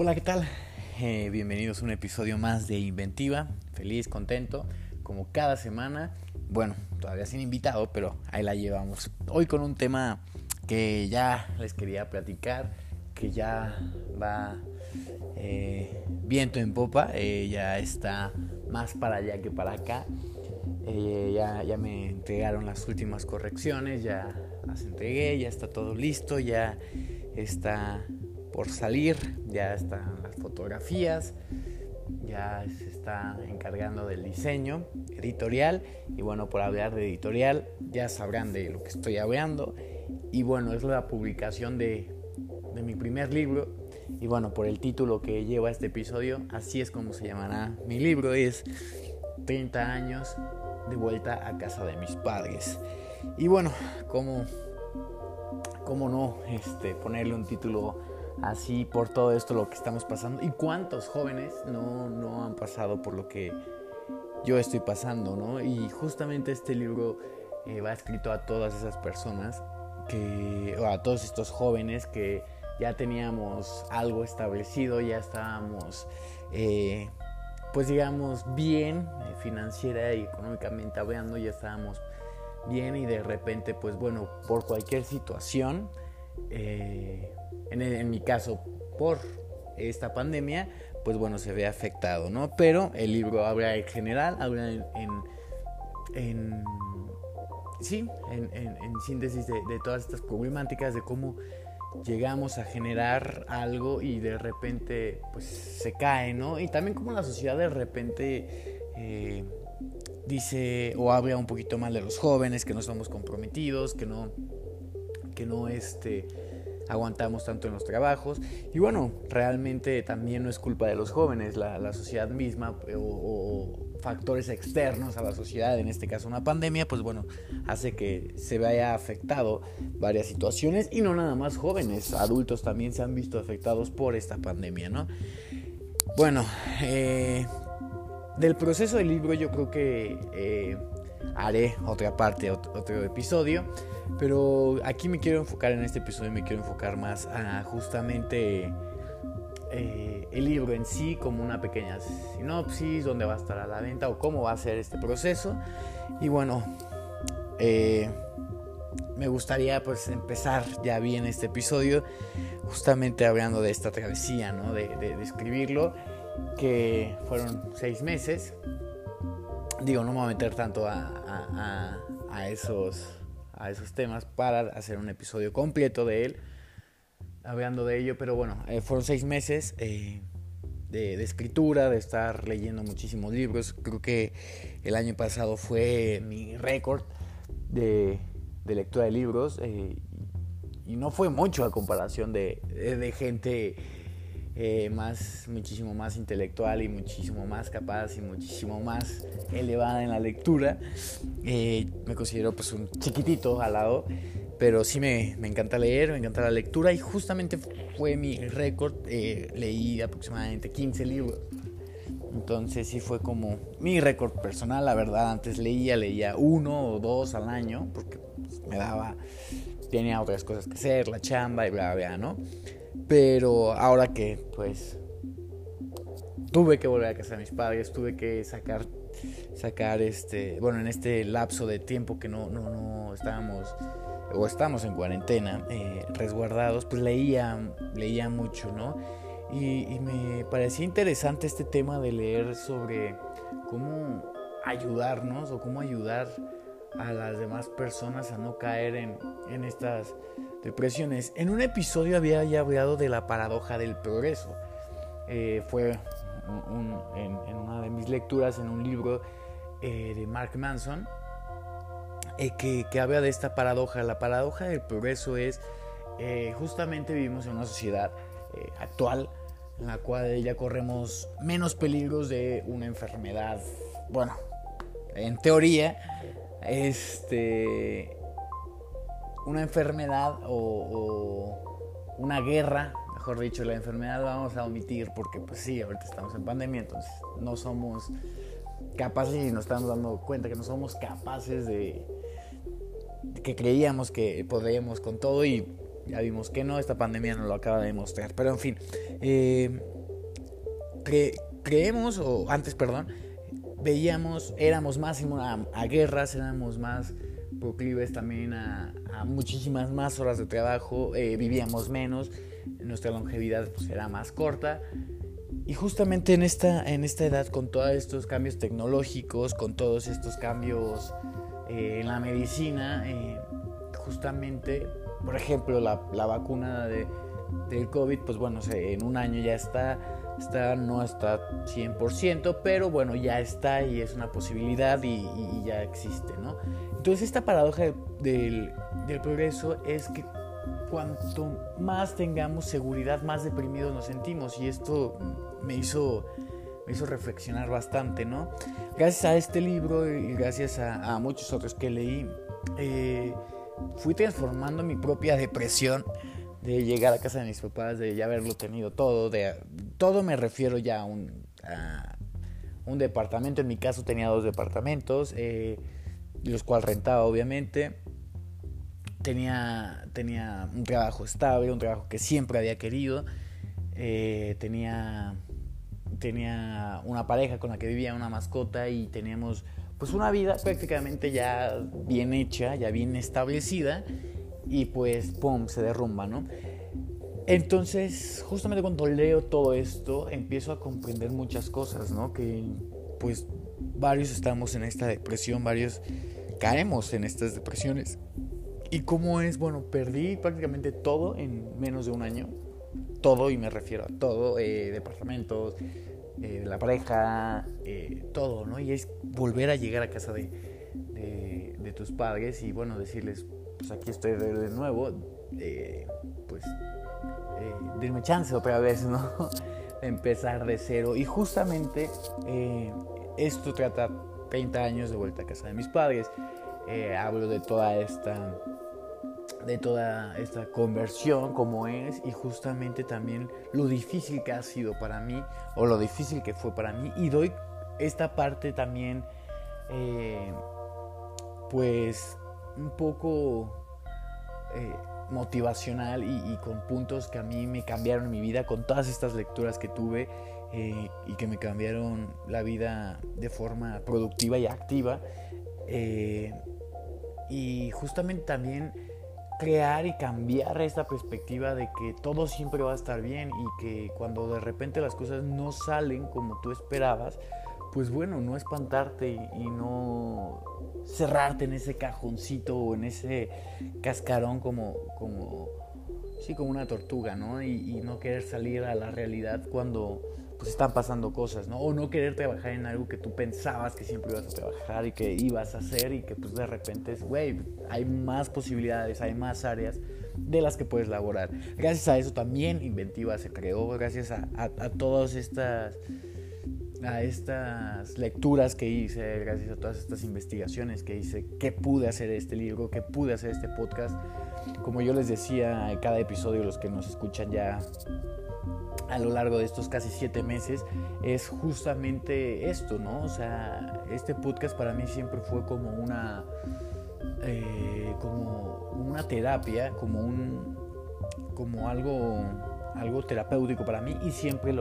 Hola, ¿qué tal? Eh, bienvenidos a un episodio más de Inventiva. Feliz, contento, como cada semana. Bueno, todavía sin invitado, pero ahí la llevamos. Hoy con un tema que ya les quería platicar, que ya va eh, viento en popa, eh, ya está más para allá que para acá. ya, ya me entregaron las últimas correcciones, ya las entregué, ya está todo listo, ya está por salir, ya están las fotografías, ya se está encargando del diseño editorial y bueno, por hablar de editorial ya sabrán de lo que estoy hablando y bueno, es la publicación de, de mi primer libro y bueno, por el título que lleva este episodio, así es como se llamará mi libro, es 30 años de vuelta a casa de mis padres. Y bueno, ¿cómo, cómo no este, ponerle un título así por todo esto lo que estamos pasando. ¿Y cuántos jóvenes no, no han pasado por lo que yo estoy pasando, no? Y justamente este libro eh, va escrito a todas esas personas, que, o a todos estos jóvenes que ya teníamos algo establecido, ya estábamos, eh, pues digamos, bien eh, financiera y económicamente hablando, ya estábamos bien y de repente, pues bueno, por cualquier situación, eh, en, mi caso, por esta pandemia, pues bueno, se ve afectado, ¿no? Pero el libro habla en general, habla en, en, sí, en, síntesis de, todas estas problemáticas, de cómo llegamos a generar algo y de repente pues se cae, ¿no? Y también como la sociedad de repente eh, dice o habla un poquito mal de los jóvenes, que no somos comprometidos, que no, que no este aguantamos tanto en los trabajos. Y bueno, realmente también no es culpa de los jóvenes, la, sociedad misma o, factores externos a la sociedad, en este caso una pandemia, pues bueno, hace que se vaya afectado varias situaciones y no nada más jóvenes, adultos también se han visto afectados por esta pandemia, ¿no? Bueno, eh, del proceso del libro yo creo que eh, haré otra parte, otro episodio. Pero aquí me quiero enfocar en este episodio, me quiero enfocar más a justamente eh, el libro en sí, como una pequeña sinopsis, dónde va a estar a la venta o cómo va a ser este proceso. Y bueno, eh, me gustaría pues empezar ya bien este episodio, justamente hablando de esta travesía, ¿no? de, escribirlo, que fueron seis meses. Digo, no me voy a meter tanto a esos a esos temas para hacer un episodio completo de él, hablando de ello, pero bueno, eh, fueron seis meses eh, de, escritura, de estar leyendo muchísimos libros, creo que el año pasado fue mi récord de, lectura de libros eh, y no fue mucho a comparación de, de gente eh, más, muchísimo más intelectual y muchísimo más capaz y muchísimo más elevada en la lectura. Eh, me considero pues un chiquitito al lado, pero sí me, me, encanta leer, me encanta la lectura y justamente fue mi récord. Eh, leí aproximadamente 15 libros. Entonces sí fue como mi récord personal, la verdad. Antes leía, leía uno o dos al año, porque pues, me daba, tenía otras cosas que hacer, la chamba y bla, bla, ¿no? Pero ahora que pues tuve que volver a casa de mis padres, tuve que sacar sacar este, bueno, en este lapso de tiempo que no no no estábamos o estamos en cuarentena, eh, resguardados, pues leía leía mucho, ¿no? Y, y me parecía interesante este tema de leer sobre cómo ayudarnos o cómo ayudar a las demás personas a no caer en, en estas depresiones. En un episodio había ya hablado de la paradoja del progreso. Eh, fue en, una de mis lecturas en un libro eh, de Mark Manson eh, que, que, habla de esta paradoja. La paradoja del progreso es justamente vivimos en una sociedad actual en la cual ya corremos menos peligros de una enfermedad. Bueno, en teoría, este una enfermedad o, una guerra, mejor dicho, la enfermedad la vamos a omitir porque pues sí, ahorita estamos en pandemia, entonces no somos capaces y nos estamos dando cuenta que no somos capaces de, que creíamos que podíamos con todo y ya vimos que no, esta pandemia nos lo acaba de demostrar. Pero en fin, eh, creemos, o antes, perdón, veíamos, éramos más a, a guerras, éramos más proclives también a, muchísimas más horas de trabajo, eh, vivíamos menos, nuestra longevidad pues, era más corta. Y justamente en esta, en esta edad, con todos estos cambios tecnológicos, con todos estos cambios eh, en la medicina, eh, justamente, por ejemplo, la, la vacuna de, del COVID, pues bueno, en un año ya está, no está 100%, pero bueno, ya está y es una posibilidad y, y ya existe, ¿no? Entonces esta paradoja del, progreso es que cuanto más tengamos seguridad, más deprimidos nos sentimos. Y esto me hizo, me hizo reflexionar bastante, ¿no? Gracias a este libro y gracias a, muchos otros que leí, eh, fui transformando mi propia depresión de llegar a casa de mis papás, de ya haberlo tenido todo, de todo me refiero ya a un, un departamento, en mi caso tenía dos departamentos, eh, los cuales rentaba obviamente. Tenía, tenía un trabajo estable, un trabajo que siempre había querido. Eh, tenía, tenía una pareja con la que vivía, una mascota y teníamos pues una vida prácticamente ya bien hecha, ya bien establecida y pues pum, se derrumba, ¿no? Entonces, justamente cuando leo todo esto, empiezo a comprender muchas cosas, ¿no? Que pues varios estamos en esta depresión, varios caemos en estas depresiones. ¿Y cómo es? Bueno, perdí prácticamente todo en menos de un año. Todo, y me refiero a todo, eh, departamentos, eh, la pareja, eh, todo, ¿no? Y es volver a llegar a casa de, de, tus padres y, bueno, decirles, pues aquí estoy de, nuevo, pues, denme chance otra vez, ¿no? Empezar de cero. Y justamente esto trata 30 años de vuelta a casa de mis padres. Eh, hablo de toda esta de toda esta conversión como es y justamente también lo difícil que ha sido para mí o lo difícil que fue para mí y doy esta parte también eh, pues un poco eh, motivacional y, con puntos que a mí me cambiaron mi vida con todas estas lecturas que tuve eh, y que me cambiaron la vida de forma productiva y activa. Eh, y justamente también crear y cambiar esta perspectiva de que todo siempre va a estar bien y que cuando de repente las cosas no salen como tú esperabas, pues bueno, no espantarte y, no cerrarte en ese cajoncito o en ese cascarón como, como, sí, como una tortuga, ¿no? Y, no querer salir a la realidad cuando pues están pasando cosas, ¿no? O no querer trabajar en algo que tú pensabas que siempre ibas a trabajar y que ibas a hacer y que pues de repente güey, hay más posibilidades, hay más áreas de las que puedes laborar. Gracias a eso también Inventiva se creó, gracias a, a, todas estas a estas lecturas que hice, gracias a todas estas investigaciones que hice, que pude hacer este libro, que pude hacer este podcast. Como yo les decía en cada episodio, los que nos escuchan ya a lo largo de estos casi siete meses es justamente esto, ¿no? O sea, este podcast para mí siempre fue como una, eh, como una terapia, como un, como algo, algo terapéutico para mí y siempre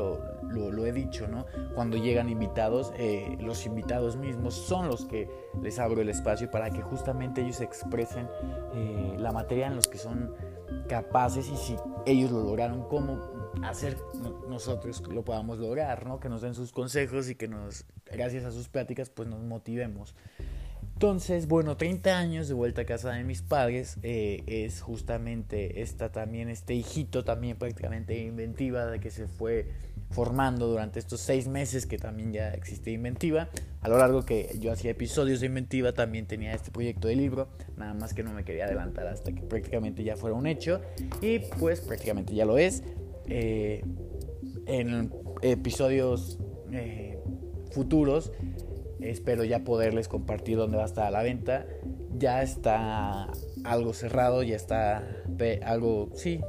lo, he dicho, ¿no? Cuando llegan invitados, eh, los invitados mismos son los que les abro el espacio para que justamente ellos expresen eh, la materia en los que son capaces y si ellos lo lograron, cómo hacer nosotros lo podamos lograr, ¿no? Que nos den sus consejos y que nos, gracias a sus pláticas, pues nos motivemos. Entonces, bueno, 30 años de vuelta a casa de mis padres eh, es justamente esta también, este hijito también prácticamente inventiva de que se fue formando durante estos seis meses que también ya existe Inventiva. A lo largo que yo hacía episodios de Inventiva también tenía este proyecto de libro, nada más que no me quería adelantar hasta que prácticamente ya fuera un hecho y pues prácticamente ya lo es. Eh, en episodios eh, futuros espero ya poderles compartir dónde va a estar a la venta. Ya está algo cerrado, ya está algo, sí,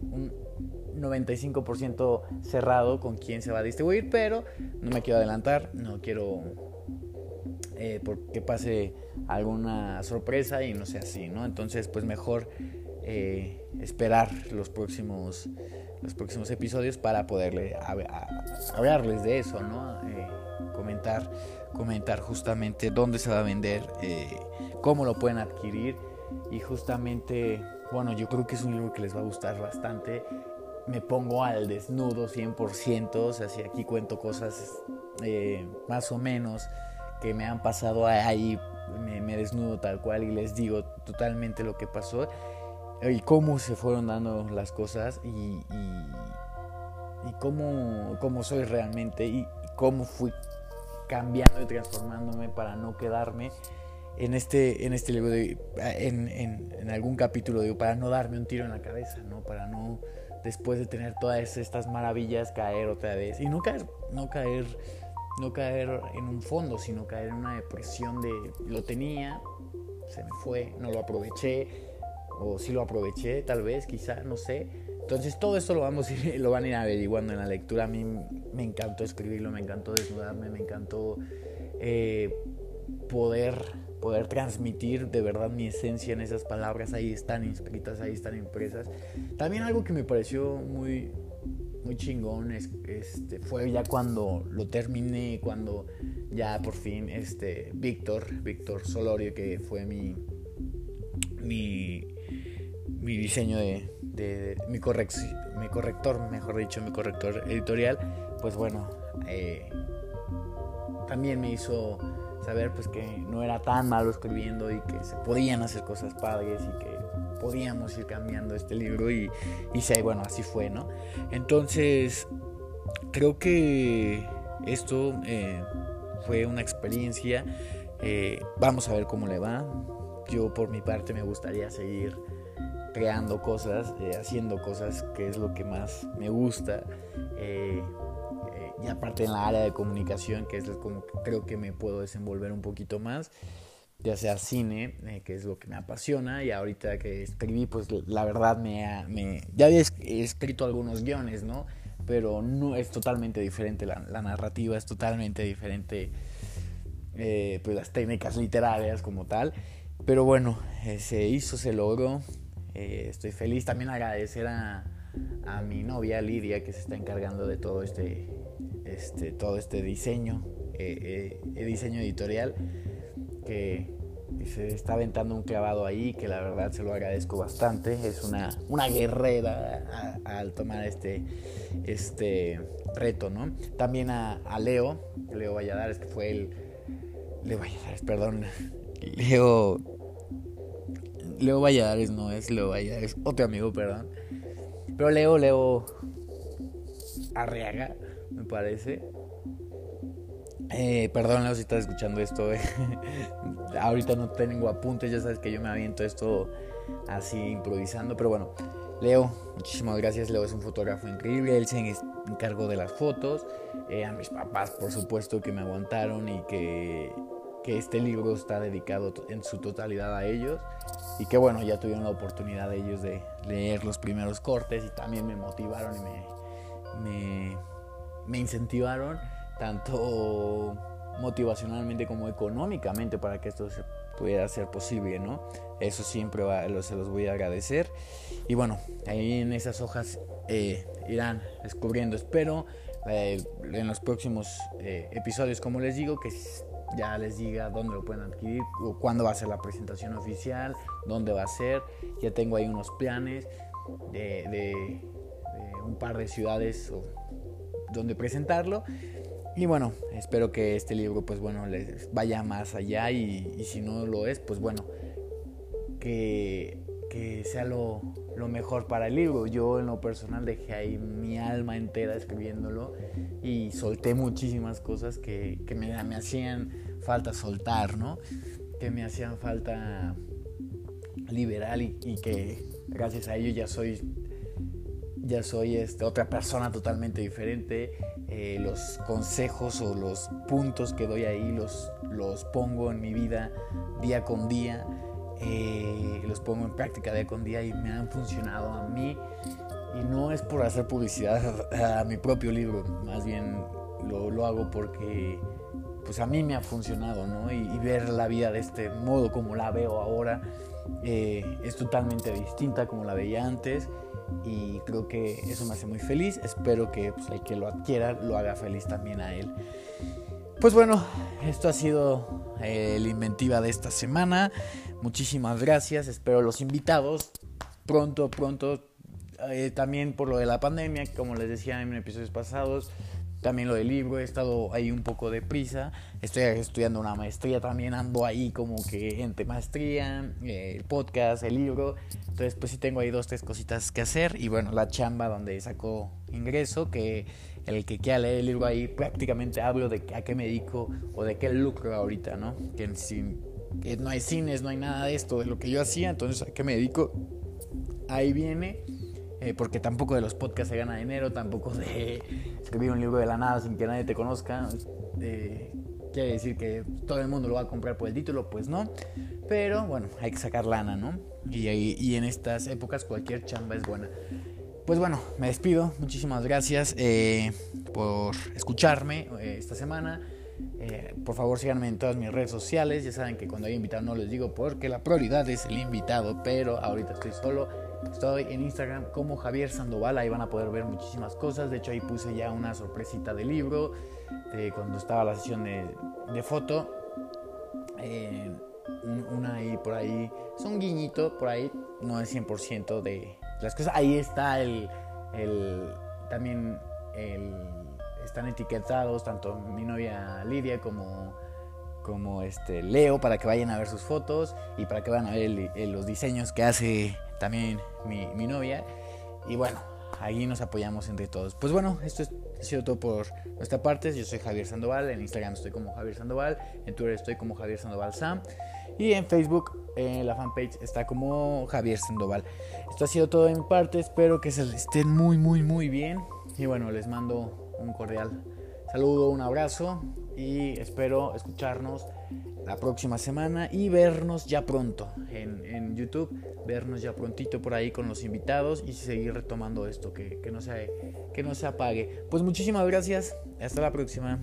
un 95% cerrado con quién se va a distribuir, pero no me quiero adelantar, no quiero eh, porque pase alguna sorpresa y no sea así, ¿no? Entonces, pues mejor eh, esperar los próximos, los próximos episodios para poderle hablarles de eso, ¿no? Eh, comentar, comentar justamente dónde se va a vender, eh, cómo lo pueden adquirir y justamente, bueno, yo creo que es un libro que les va a gustar bastante. Me pongo al desnudo 100%, o sea, si aquí cuento cosas más o menos que me han pasado ahí, me desnudo tal cual y les digo totalmente lo que pasó y cómo se fueron dando las cosas y, y, cómo, cómo, soy realmente y, cómo fui cambiando y transformándome para no quedarme en este, en este libro, en, algún capítulo, digo, para no darme un tiro en la cabeza, ¿no? Para no, después de tener todas estas maravillas, caer otra vez. Y no caer, no caer, no caer en un fondo, sino caer en una depresión de, lo tenía, se me fue, no lo aproveché, o si lo aproveché, tal vez, quizá, no sé. Entonces todo esto lo, vamos lo van a ir averiguando en la lectura. A mí me encantó escribirlo, me encantó desnudarme, me encantó eh, poder, poder transmitir de verdad mi esencia en esas palabras. Ahí están inscritas, ahí están impresas. También algo que me pareció muy, muy chingón es, este, fue ya cuando lo terminé, cuando ya por fin este, Víctor, Víctor Solorio, que fue mi, mi mi diseño de, mi, mi corrector, mejor dicho, mi corrector editorial, pues bueno, eh, también me hizo saber pues que no era tan malo escribiendo y que se podían hacer cosas padres y que podíamos ir cambiando este libro y, y bueno, así fue, ¿no? Entonces, creo que esto eh, fue una experiencia, eh, vamos a ver cómo le va. Yo por mi parte me gustaría seguir creando cosas, eh, haciendo cosas, que es lo que más me gusta. Eh, eh, y aparte en la área de comunicación, que es como creo que me puedo desenvolver un poquito más, ya sea cine, que es lo que me apasiona, y ahorita que escribí, pues la verdad me, me ya había escrito algunos guiones, ¿no? Pero no es totalmente diferente, la, la narrativa es totalmente diferente, pues las técnicas literarias como tal. Pero bueno, se hizo, se logró. Eh, estoy feliz también agradecer a, a, mi novia Lidia que se está encargando de todo este, este, todo este diseño, eh, eh diseño editorial, que se está aventando un clavado ahí, que la verdad se lo agradezco bastante. Es una, una guerrera al tomar este, este reto, ¿no? También a, a Leo, Leo Valladares, que fue el... Leo Valladares, perdón. Leo Leo Valladares no es Leo Valladares, otro amigo, perdón. Pero Leo, Leo Arriaga, me parece. Eh, perdón, Leo, si estás escuchando esto. Eh. Ahorita no tengo apuntes, ya sabes que yo me aviento esto así improvisando. Pero bueno, Leo, muchísimas gracias. Leo es un fotógrafo increíble. Él se encargó de las fotos. Eh, a mis papás, por supuesto, que me aguantaron y que que este libro está dedicado en su totalidad a ellos y que bueno, ya tuvieron la oportunidad de ellos de leer los primeros cortes y también me motivaron y me, me, incentivaron tanto motivacionalmente como económicamente para que esto se pudiera ser posible, ¿no? Eso siempre se los voy a agradecer. Y bueno, ahí en esas hojas eh, irán descubriendo, espero, eh, en los próximos eh, episodios, como les digo, que ya les diga dónde lo pueden adquirir, o cuándo va a ser la presentación oficial, dónde va a ser. Ya tengo ahí unos planes de, un par de ciudades donde presentarlo. Y bueno, espero que este libro pues bueno les vaya más allá y, y si no lo es, pues bueno, que, que sea lo, lo mejor para el libro. Yo en lo personal dejé ahí mi alma entera escribiéndolo y solté muchísimas cosas que, que me, me, hacían falta soltar, ¿no? Que me hacían falta liberar y, que gracias a ello ya soy ya soy este, otra persona totalmente diferente. Eh, los consejos o los puntos que doy ahí los, los pongo en mi vida día con día eh, los pongo en práctica día con día y me han funcionado a mí. Y no es por hacer publicidad a, mi propio libro, más bien lo, lo, hago porque pues a mí me ha funcionado, ¿no? Y, ver la vida de este modo como la veo ahora, eh, es totalmente distinta como la veía antes y creo que eso me hace muy feliz. Espero que pues, el que lo adquiera lo haga feliz también a él. Pues bueno, esto ha sido eh, la inventiva de esta semana. Muchísimas gracias. Espero los invitados pronto, pronto. Eh, también por lo de la pandemia, como les decía en episodios pasados, también lo del libro, he estado ahí un poco de prisa, estoy estudiando una maestría, también ando ahí como que entre maestría, eh, el podcast, el libro, entonces pues sí tengo ahí dos, tres cositas que hacer y bueno, la chamba donde saco ingreso, que el que quiera leer el libro ahí prácticamente hablo de a qué me dedico o de qué lucro ahorita, ¿no? Que, que no hay cines, no hay nada de esto, de lo que yo hacía, entonces a qué me dedico, ahí viene eh, porque tampoco de los podcasts se gana dinero, tampoco de escribir un libro de la nada sin que nadie te conozca. Eh, quiere decir que todo el mundo lo va a comprar por el título, pues no. Pero bueno, hay que sacar lana, ¿no? Y, en estas épocas cualquier chamba es buena. Pues bueno, me despido. Muchísimas gracias eh, por escucharme esta semana. por favor síganme en todas mis redes sociales. Ya saben que cuando hay invitado no les digo porque la prioridad es el invitado, pero ahorita estoy solo. Estoy en Instagram como Javier Sandoval, ahí van a poder ver muchísimas cosas. De hecho, ahí puse ya una sorpresita de libro cuando estaba la sesión de, foto. Eh, una ahí por ahí, es un guiñito por ahí, no es 100% de las cosas. Ahí está el, también están etiquetados tanto mi novia Lidia como como este Leo para que vayan a ver sus fotos y para que vayan a ver los diseños que hace también mi, novia. Y bueno, ahí nos apoyamos entre todos. Pues bueno, esto es, ha sido todo por nuestra parte. Yo soy Javier Sandoval, en Instagram estoy como Javier Sandoval, en Twitter estoy como Javier Sandoval Sam y en Facebook en la fanpage está como Javier Sandoval. Esto ha sido todo mi parte, espero que se estén muy muy muy bien y bueno, les mando un cordial saludo, un abrazo y espero escucharnos la próxima semana y vernos ya pronto en, YouTube, vernos ya prontito por ahí con los invitados y seguir retomando esto, que, no se, que no se apague. Pues muchísimas gracias, hasta la próxima.